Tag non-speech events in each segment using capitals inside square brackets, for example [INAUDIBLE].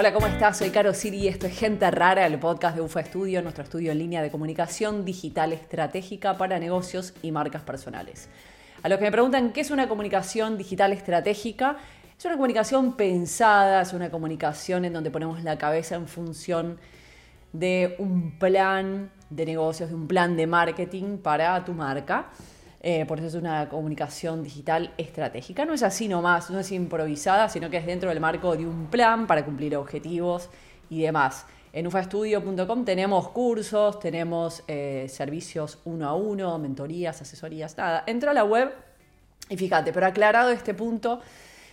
Hola, ¿cómo estás? Soy Caro Siri y esto es Gente Rara, el podcast de UFA Estudio, nuestro estudio en línea de comunicación digital estratégica para negocios y marcas personales. A los que me preguntan qué es una comunicación digital estratégica, es una comunicación pensada, es una comunicación en donde ponemos la cabeza en función de un plan de negocios, de un plan de marketing para tu marca. Eh, por eso es una comunicación digital estratégica. No es así nomás, no es improvisada, sino que es dentro del marco de un plan para cumplir objetivos y demás. En ufaestudio.com tenemos cursos, tenemos eh, servicios uno a uno, mentorías, asesorías, nada. Entra a la web y fíjate, pero aclarado este punto,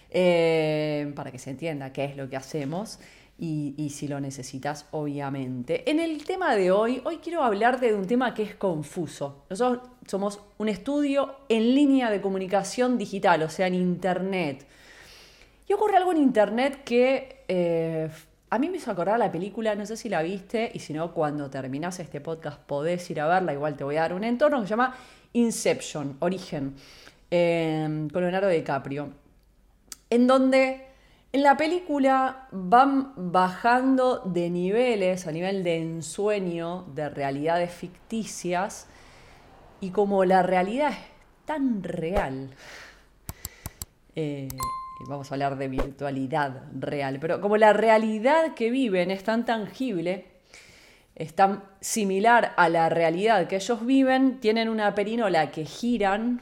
eh, para que se entienda qué es lo que hacemos, y, si lo necesitas, obviamente. En el tema de hoy, hoy quiero hablarte de un tema que es confuso. Nosotros somos un estudio en línea de comunicación digital, o sea, en Internet. Y ocurre algo en Internet que eh, a mí me hizo acordar la película, no sé si la viste, y si no, cuando terminas este podcast podés ir a verla, igual te voy a dar un entorno que se llama Inception, Origen, eh, con Leonardo DiCaprio, en donde en la película van bajando de niveles a nivel de ensueño, de realidades ficticias, y como la realidad es tan real, eh, vamos a hablar de virtualidad real, pero como la realidad que viven es tan tangible, es tan similar a la realidad que ellos viven, tienen una perinola que giran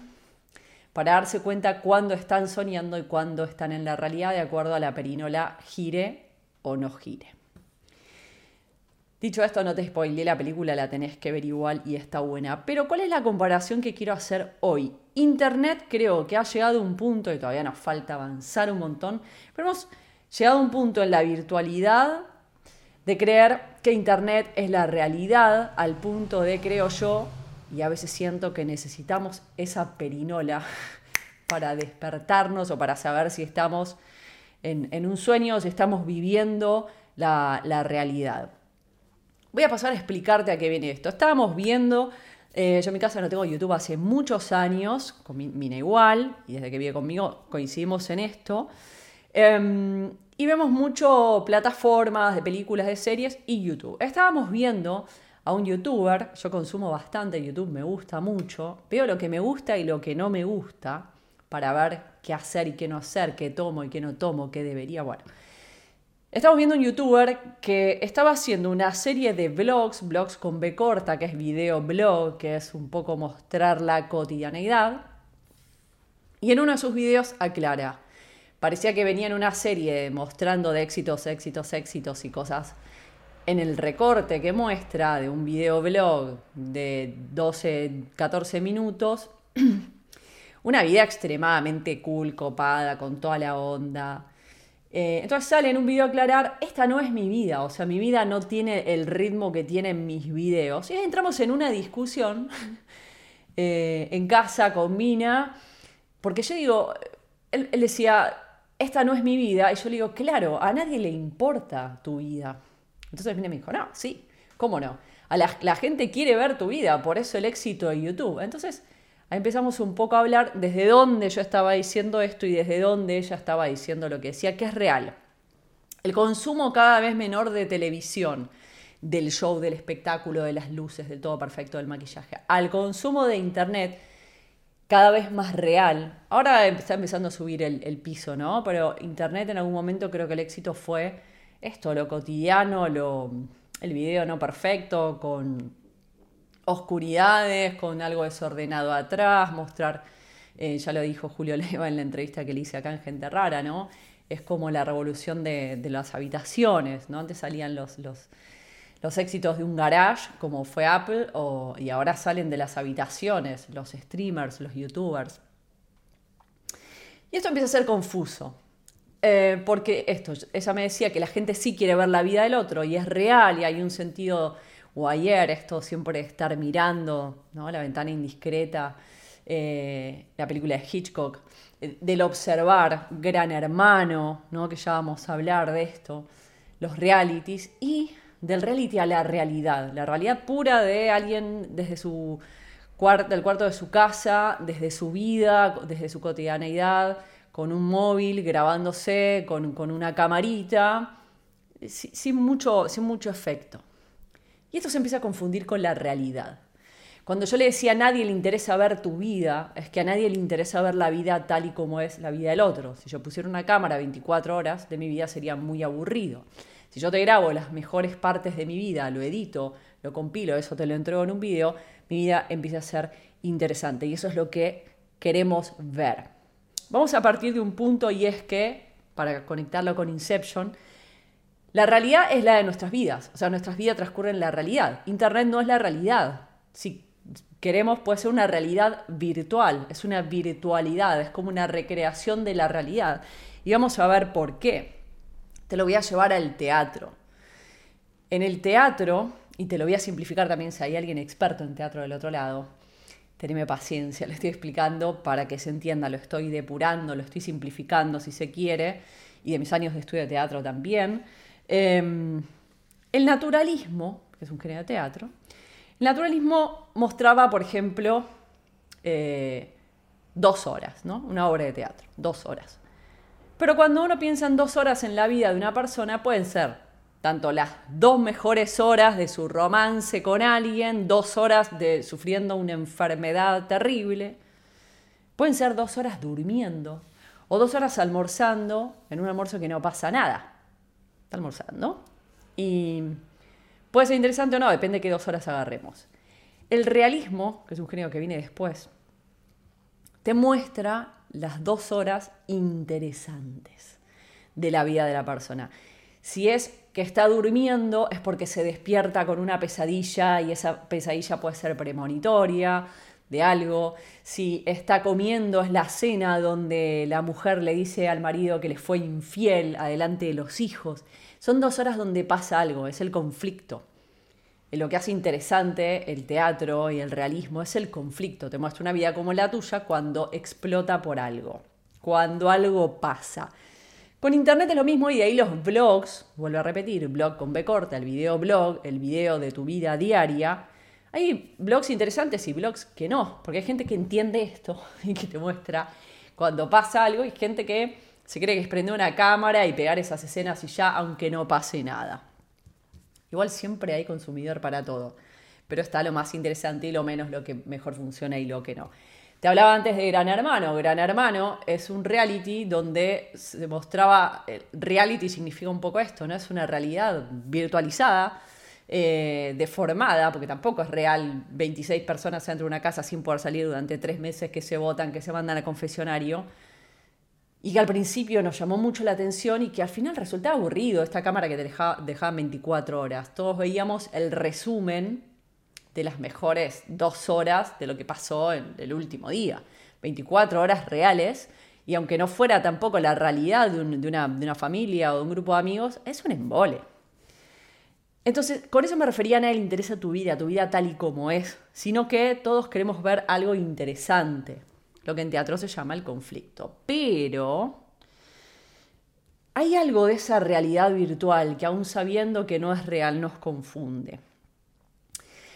para darse cuenta cuándo están soñando y cuándo están en la realidad de acuerdo a la perinola gire o no gire. Dicho esto, no te spoilé la película, la tenés que ver igual y está buena. Pero ¿cuál es la comparación que quiero hacer hoy? Internet creo que ha llegado a un punto, y todavía nos falta avanzar un montón, pero hemos llegado a un punto en la virtualidad de creer que Internet es la realidad, al punto de, creo yo, y a veces siento que necesitamos esa perinola [LAUGHS] para despertarnos o para saber si estamos en, un sueño o si estamos viviendo la, realidad. Voy a pasar a explicarte a qué viene esto. Estábamos viendo, eh, yo en mi casa no tengo YouTube hace muchos años, con Mina igual, y desde que vive conmigo coincidimos en esto. Em, y vemos mucho plataformas de películas, de series y YouTube. Estábamos viendo a un youtuber, yo consumo bastante YouTube, me gusta mucho, veo lo que me gusta y lo que no me gusta para ver qué hacer y qué no hacer, qué tomo y qué no tomo, qué debería, bueno. Estamos viendo un youtuber que estaba haciendo una serie de vlogs, vlogs con B corta, que es video blog, que es un poco mostrar la cotidianeidad. Y en uno de sus videos aclara, parecía que venía en una serie mostrando de éxitos, éxitos, éxitos y cosas en el recorte que muestra de un videoblog de 12, 14 minutos, [CLEARS THROAT] una vida extremadamente cool, copada, con toda la onda. Eh, entonces sale en un video aclarar, esta no es mi vida, o sea, mi vida no tiene el ritmo que tienen mis videos. Y entramos en una discusión [LAUGHS] eh, en casa con Mina, porque yo digo, él decía, esta no es mi vida, y yo le digo, claro, a nadie le importa tu vida. Entonces me dijo, no, sí, ¿cómo no? A la, gente quiere ver tu vida, por eso el éxito de YouTube. Entonces ahí empezamos un poco a hablar desde dónde yo estaba diciendo esto y desde dónde ella estaba diciendo lo que decía, que es real. El consumo cada vez menor de televisión, del show, del espectáculo, de las luces, del todo perfecto, del maquillaje, al consumo de Internet cada vez más real. Ahora está empezando a subir el piso, ¿no? Pero Internet en algún momento creo que el éxito fue esto, lo cotidiano, lo, el video no perfecto, con oscuridades, con algo desordenado atrás, mostrar, eh, ya lo dijo Julio [LAUGHS] Leva en la entrevista que le hice acá en Gente Rara, ¿no? Es como la revolución de, las habitaciones, ¿no? Antes salían los, los, los, éxitos de un garage, como fue Apple, y ahora salen de las habitaciones, los streamers, los youtubers. Y esto empieza a ser confuso, eh, porque esto, ella me decía que la gente sí quiere ver la vida del otro y es real y hay un sentido, o ayer, esto siempre estar mirando, ¿no? La ventana indiscreta, eh, la película de Hitchcock, eh, del observar, gran hermano, ¿no? Que ya vamos a hablar de esto, los realities y del reality a la realidad, la realidad pura de alguien desde su cuarto, del cuarto de su casa, desde su vida, desde su cotidianeidad con un móvil grabándose, con, una camarita, sin, mucho, sin mucho efecto. Y esto se empieza a confundir con la realidad. Cuando yo le decía a nadie le interesa ver tu vida, es que a nadie le interesa ver la vida tal y como es la vida del otro. Si yo pusiera una cámara 24 horas de mi vida sería muy aburrido. Si yo te grabo las mejores partes de mi vida, lo edito, lo compilo, eso te lo entrego en un video, mi vida empieza a ser interesante. Y eso es lo que queremos ver. Vamos a partir de un punto y es que, para conectarlo con Inception, la realidad es la de nuestras vidas. O sea, nuestras vidas transcurren en la realidad. Internet no es la realidad. Si queremos puede ser una realidad virtual, es una virtualidad, es como una recreación de la realidad. Y vamos a ver por qué. Te lo voy a llevar al teatro. En el teatro, y te lo voy a simplificar también si hay alguien experto en teatro del otro lado, teneme paciencia, [LAUGHS] lo estoy explicando para que se entienda, lo estoy depurando, lo estoy simplificando si se quiere, y de mis años de estudio de teatro también. Em, el naturalismo, que es un género de teatro, el naturalismo mostraba, por ejemplo, eh, dos horas, ¿no? Una obra de teatro, dos horas. Pero cuando uno piensa en dos horas en la vida de una persona, pueden ser tanto las dos mejores horas de su romance con alguien, dos horas de sufriendo una enfermedad terrible, pueden ser dos horas durmiendo o dos horas almorzando en un almuerzo que no pasa nada. Está almorzando. Y Puede ser interesante o no, depende de qué dos horas agarremos. El realismo, que es un género que viene después, te muestra las dos horas interesantes de la vida de la persona. Si es que está durmiendo es porque se despierta con una pesadilla y esa pesadilla puede ser premonitoria de algo. Si está comiendo es la cena donde la mujer le dice al marido que le fue infiel adelante de los hijos. Son dos horas donde pasa algo, es el conflicto. Lo que hace interesante el teatro y el realismo es el conflicto. Te muestra una vida como la tuya cuando explota por algo, cuando algo pasa. Con internet es lo mismo y de ahí los blogs, vuelvo a repetir, blog con B corta, el video blog, el video de tu vida diaria. Hay blogs interesantes y blogs que no, porque hay gente que entiende esto [LAUGHS] y que te muestra cuando pasa algo y gente que se cree que es prender una cámara y pegar esas escenas y ya, aunque no pase nada. Igual siempre hay consumidor para todo, pero está lo más interesante y lo menos lo que mejor funciona y lo que no. Te hablaba antes de Gran Hermano. Gran Hermano es un reality donde se mostraba, eh, reality significa un poco esto, ¿no? Es una realidad virtualizada, eh, deformada, porque tampoco es real 26 personas dentro de una casa sin poder salir durante tres meses que se votan, que se mandan a confesionario y que al principio nos llamó mucho la atención y que al final resultaba aburrido esta cámara que te dejaba, 24 horas. Todos veíamos el resumen de las mejores dos horas de lo que pasó en el último día. 24 horas reales y aunque no fuera tampoco la realidad de, una, de, una, familia o de un grupo de amigos, es un embole. Entonces, con eso me refería a nadie le interesa tu vida, tu vida tal y como es, sino que todos queremos ver algo interesante lo que en teatro se llama el conflicto. Pero hay algo de esa realidad virtual que aún sabiendo que no es real nos confunde.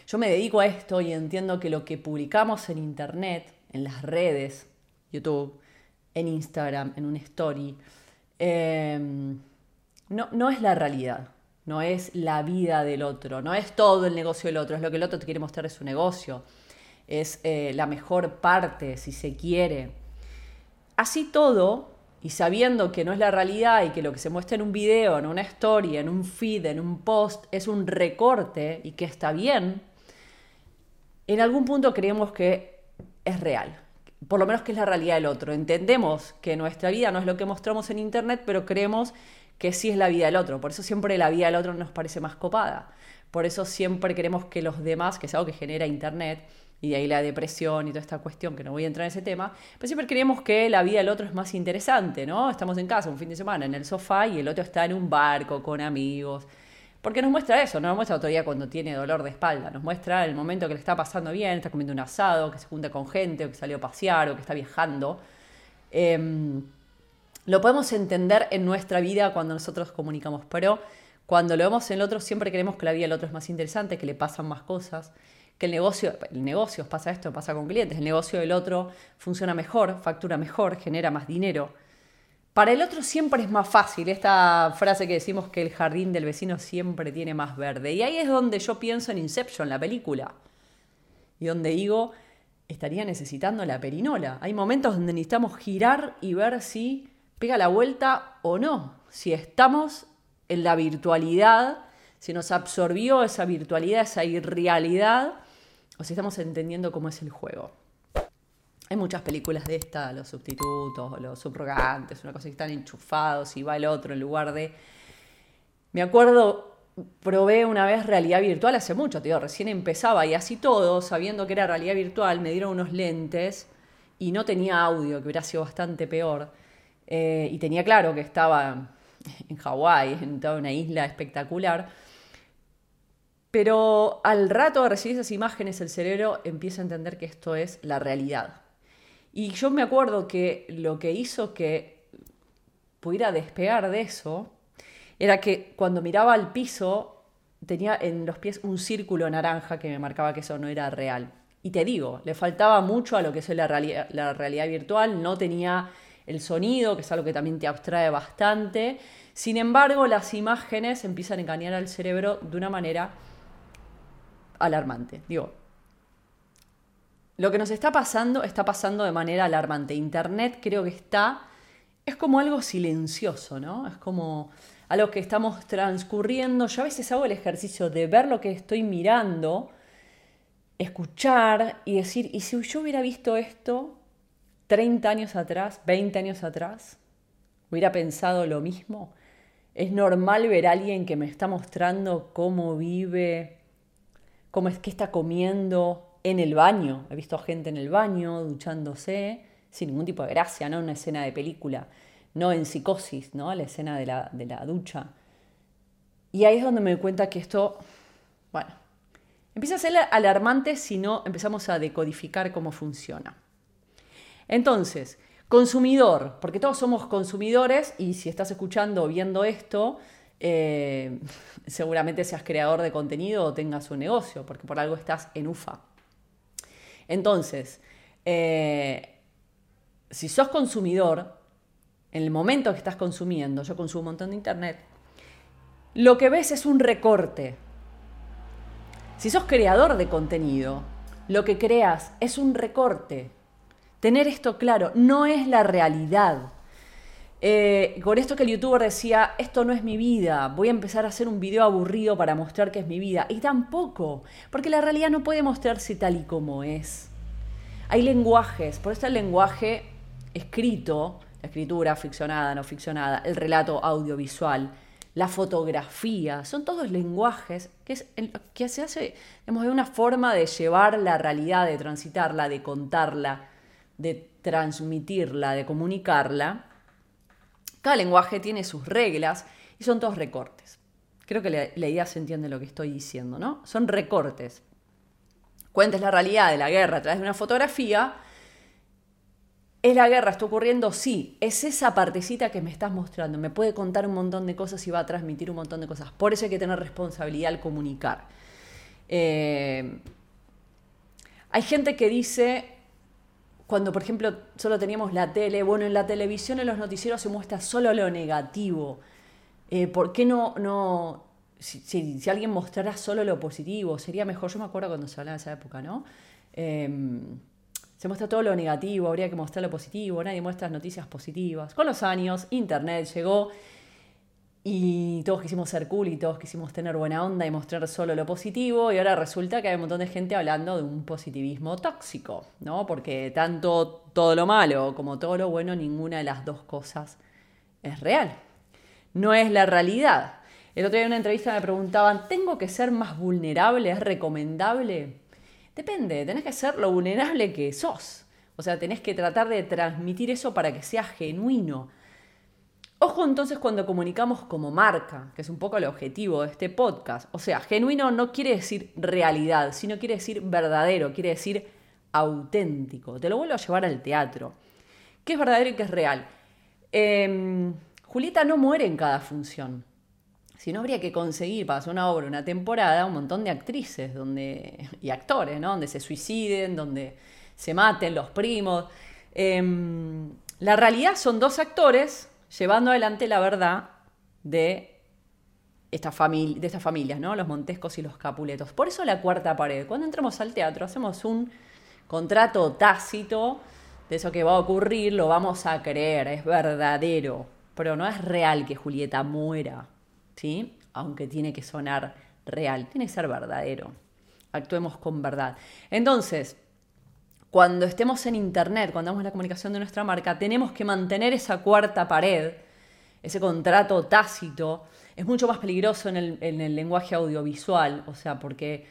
Yo me dedico a esto y entiendo que lo que publicamos en Internet, en las redes, YouTube, en Instagram, en un story, em, no, no es la realidad, no es la vida del otro, no es todo el negocio del otro, es lo que el otro te quiere mostrar de su negocio es eh, la mejor parte, si se quiere. Así todo, y sabiendo que no es la realidad y que lo que se muestra en un video, en una story, en un feed, en un post, es un recorte y que está bien, en algún punto creemos que es real. Por lo menos que es la realidad del otro. Entendemos que nuestra vida no es lo que mostramos en Internet, pero creemos que sí es la vida del otro. Por eso siempre la vida del otro nos parece más copada. Por eso siempre queremos que los demás, que es algo que genera Internet, y de ahí la depresión y toda esta cuestión, que no voy a entrar en ese tema, pero siempre creemos que la vida del otro es más interesante, ¿no? Estamos en casa un fin de semana en el sofá y el otro está en un barco con amigos. Porque nos muestra eso, no nos muestra día cuando tiene dolor de espalda, nos muestra el momento que le está pasando bien, está comiendo un asado, que se junta con gente, o que salió a pasear, o que está viajando. Em, lo podemos entender en nuestra vida cuando nosotros comunicamos, pero cuando lo vemos en el otro siempre creemos que la vida del otro es más interesante, que le pasan más cosas que el negocio, el negocio pasa esto, pasa con clientes, el negocio del otro funciona mejor, factura mejor, genera más dinero. Para el otro siempre es más fácil, esta frase que decimos que el jardín del vecino siempre tiene más verde. Y ahí es donde yo pienso en Inception, la película. Y donde digo, estaría necesitando la perinola. Hay momentos donde necesitamos girar y ver si pega la vuelta o no. Si estamos en la virtualidad, si nos absorbió esa virtualidad, esa irrealidad, o si estamos entendiendo cómo es el juego. Hay muchas películas de esta, los sustitutos, los subrogantes, una cosa que están enchufados y va el otro en lugar de... Me acuerdo, probé una vez realidad virtual hace mucho, digo, recién empezaba y así todo, sabiendo que era realidad virtual, me dieron unos lentes y no tenía audio, que hubiera sido bastante peor. Eh, y tenía claro que estaba en Hawái, en toda una isla espectacular. Pero al rato de recibir esas imágenes, el cerebro empieza a entender que esto es la realidad. Y yo me acuerdo que lo que hizo que pudiera despegar de eso era que cuando miraba al piso tenía en los pies un círculo naranja que me marcaba que eso no era real. Y te digo, le faltaba mucho a lo que es la, la realidad virtual, no tenía el sonido, que es algo que también te abstrae bastante. Sin embargo, las imágenes empiezan a engañar al cerebro de una manera alarmante. Digo, lo que nos está pasando está pasando de manera alarmante. Internet creo que está, es como algo silencioso, ¿no? Es como algo que estamos transcurriendo. Yo a veces hago el ejercicio de ver lo que estoy mirando, escuchar y decir, ¿y si yo hubiera visto esto 30 años atrás, 20 años atrás? ¿Hubiera pensado lo mismo? ¿Es normal ver a alguien que me está mostrando cómo vive, cómo es que está comiendo, en el baño. He visto gente en el baño, duchándose, sin ningún tipo de gracia, ¿no? Una escena de película, no en psicosis, ¿no? La escena de la, de la ducha. Y ahí es donde me doy cuenta que esto, bueno, empieza a ser alarmante si no empezamos a decodificar cómo funciona. Entonces, consumidor, porque todos somos consumidores y si estás escuchando o viendo esto, eh, [LAUGHS] seguramente seas creador de contenido o tengas un negocio, porque por algo estás en UFA. Entonces, eh, si sos consumidor, en el momento que estás consumiendo, yo consumo un montón de internet, lo que ves es un recorte. Si sos creador de contenido, lo que creas es un recorte. Tener esto claro, no es la realidad. Eh, con esto que el youtuber decía, esto no es mi vida, voy a empezar a hacer un video aburrido para mostrar que es mi vida. Y tampoco, porque la realidad no puede mostrarse tal y como es. Hay lenguajes, por eso el lenguaje escrito, la escritura ficcionada, no ficcionada, el relato audiovisual, la fotografía, son todos lenguajes que, es, que se hace de una forma de llevar la realidad, de transitarla, de contarla, de transmitirla, de comunicarla cada lenguaje tiene sus reglas y son todos recortes. Creo que la, idea se entiende lo que estoy diciendo, ¿no? Son recortes. Cuentes la realidad de la guerra a través de una fotografía. ¿Es la guerra? ¿Está ocurriendo? Sí. Es esa partecita que me estás mostrando. Me puede contar un montón de cosas y va a transmitir un montón de cosas. Por eso hay que tener responsabilidad al comunicar. Eh, hay gente que dice, cuando, por ejemplo, solo teníamos la tele, bueno, en la televisión, en los noticieros se muestra solo lo negativo. Eh, ¿Por qué no, no si, alguien mostrara solo lo positivo, sería mejor? Yo me acuerdo cuando se hablaba de esa época, ¿no? Em, se muestra todo lo negativo, habría que mostrar lo positivo, nadie muestra noticias positivas. Con los años, Internet llegó y todos quisimos ser cool y todos quisimos tener buena onda y mostrar solo lo positivo y ahora resulta que hay un montón de gente hablando de un positivismo tóxico, ¿no? Porque tanto todo lo malo como todo lo bueno, ninguna de las dos cosas es real. No es la realidad. El otro día en una entrevista me preguntaban, ¿tengo que ser más vulnerable? ¿Es recomendable? Depende, tenés que ser lo vulnerable que sos. O sea, tenés que tratar de transmitir eso para que sea genuino Ojo entonces cuando comunicamos como marca, que es un poco el objetivo de este podcast. O sea, genuino no quiere decir realidad, sino quiere decir verdadero, quiere decir auténtico. Te lo vuelvo a llevar al teatro. ¿Qué es verdadero y qué es real? Em, Julieta no muere en cada función. Si no, habría que conseguir para hacer una obra, una temporada, un montón de actrices donde, y actores, ¿no? Donde se suiciden, donde se maten los primos. Em, la realidad son dos actores llevando adelante la verdad de, esta de estas familias, ¿no? Los Montescos y los Capuletos. Por eso la cuarta pared. Cuando entramos al teatro hacemos un contrato tácito de eso que va a ocurrir, lo vamos a creer, es verdadero. Pero no es real que Julieta muera, ¿sí? Aunque tiene que sonar real, tiene que ser verdadero. Actuemos con verdad. Entonces, cuando estemos en Internet, cuando hagamos la comunicación de nuestra marca, tenemos que mantener esa cuarta pared, ese contrato tácito. Es mucho más peligroso en el, lenguaje audiovisual, o sea, porque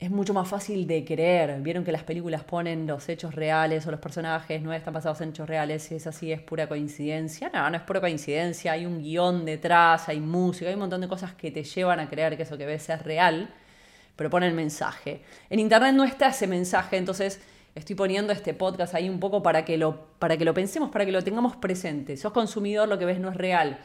es mucho más fácil de creer. Vieron que las películas ponen los hechos reales o los personajes no están basados en hechos reales, si es así es pura coincidencia. No, no es pura coincidencia, hay un guion detrás, hay música, hay un montón de cosas que te llevan a creer que eso que ves es real, pero ponen mensaje. En internet no está ese mensaje, entonces estoy poniendo este podcast ahí un poco para que lo, para que lo pensemos, para que lo tengamos presente. Sos consumidor, lo que ves no es real.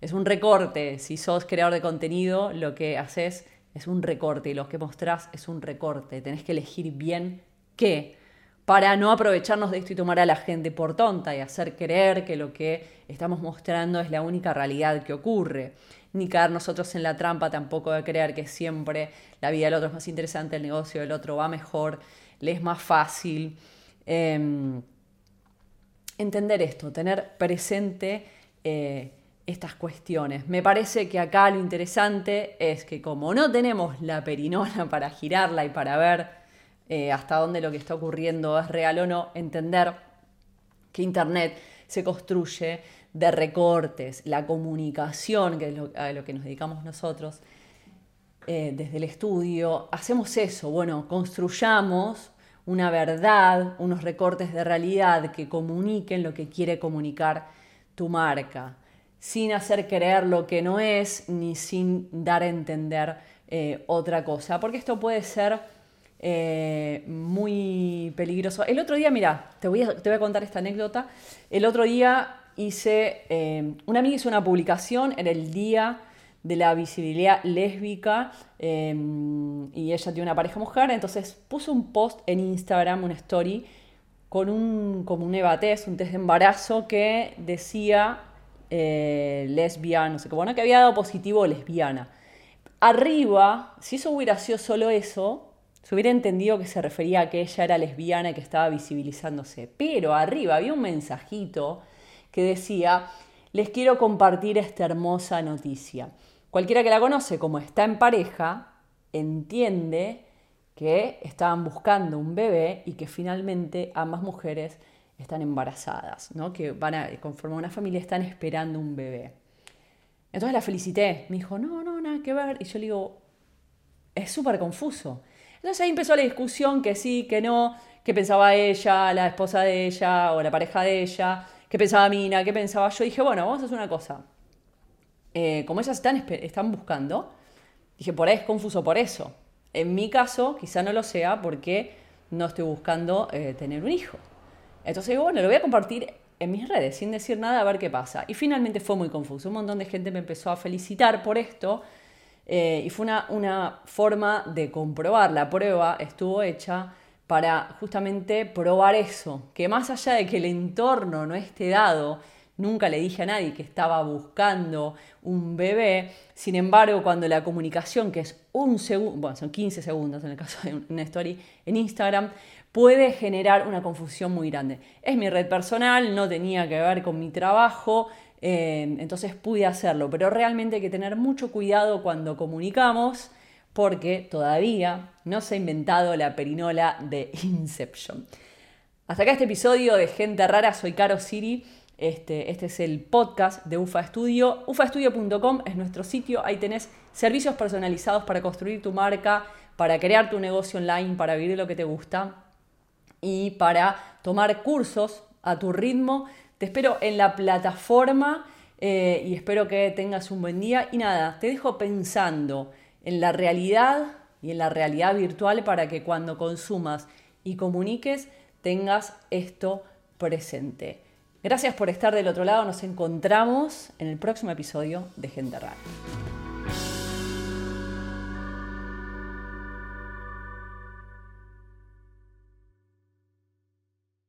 Es un recorte. Si sos creador de contenido, lo que haces es un recorte y lo que mostrás es un recorte. Tenés que elegir bien qué para no aprovecharnos de esto y tomar a la gente por tonta y hacer creer que lo que estamos mostrando es la única realidad que ocurre. Ni caer nosotros en la trampa tampoco de creer que siempre la vida del otro es más interesante, el negocio del otro va mejor le es más fácil. Em, entender esto, tener presente eh, estas cuestiones. Me parece que acá lo interesante es que como no tenemos la perinola [LAUGHS] para girarla y para ver eh, hasta dónde lo que está ocurriendo es real o no, entender que Internet se construye de recortes, la comunicación, que es a lo que nos dedicamos nosotros, eh, desde el estudio, hacemos eso, bueno, construyamos una verdad, unos recortes de realidad que comuniquen lo que quiere comunicar tu marca, sin hacer creer lo que no es, ni sin dar a entender eh, otra cosa, porque esto puede ser eh, muy peligroso. El otro día, mira, te voy, a, contar esta anécdota, el otro día hice, una amiga hizo una publicación en el día de la visibilidad lésbica em, y ella tiene una pareja mujer, entonces puso un post en Instagram, una story, con un, como un test, un test de embarazo que decía eh, lesbiana, no sé qué, bueno, que había dado positivo lesbiana. Arriba, si eso hubiera sido solo eso, se hubiera entendido que se refería a que ella era lesbiana y que estaba visibilizándose. Pero arriba había un mensajito que decía, les quiero compartir esta hermosa noticia. Cualquiera que la conoce, como está en pareja, entiende que estaban buscando un bebé y que finalmente ambas mujeres están embarazadas, ¿no? que van a conformar una familia, están esperando un bebé. Entonces la felicité, me dijo, no, no, nada que ver. Y yo le digo, es súper confuso. Entonces ahí empezó la discusión, que sí, que no, qué pensaba ella, la esposa de ella o la pareja de ella, qué pensaba Mina, qué pensaba yo. Y dije, bueno, vamos a hacer una cosa. Eh, como ellas están, están buscando, dije, por ahí es confuso por eso. En mi caso, quizá no lo sea porque no estoy buscando eh, tener un hijo. Entonces digo, bueno, lo voy a compartir en mis redes sin decir nada a ver qué pasa. Y finalmente fue muy confuso. Un montón de gente me empezó a felicitar por esto eh, y fue una, una forma de comprobar. La prueba estuvo hecha para justamente probar eso, que más allá de que el entorno no esté dado, Nunca le dije a nadie que estaba buscando un bebé. Sin embargo, cuando la comunicación, que es un segundo, bueno, son 15 segundos en el caso de una story en Instagram, puede generar una confusión muy grande. Es mi red personal, no tenía que ver con mi trabajo, eh, entonces pude hacerlo, pero realmente hay que tener mucho cuidado cuando comunicamos porque todavía no se ha inventado la perinola de Inception. Hasta acá este episodio de Gente Rara, soy Caro Siri. Este, este, es el podcast de UFA Studio. ufastudio.com es nuestro sitio. Ahí tenés servicios personalizados para construir tu marca, para crear tu negocio online, para vivir lo que te gusta y para tomar cursos a tu ritmo. Te espero en la plataforma eh, y espero que tengas un buen día. Y nada, te dejo pensando en la realidad y en la realidad virtual para que cuando consumas y comuniques tengas esto presente. Gracias por estar del otro lado. Nos encontramos en el próximo episodio de Gente Rara.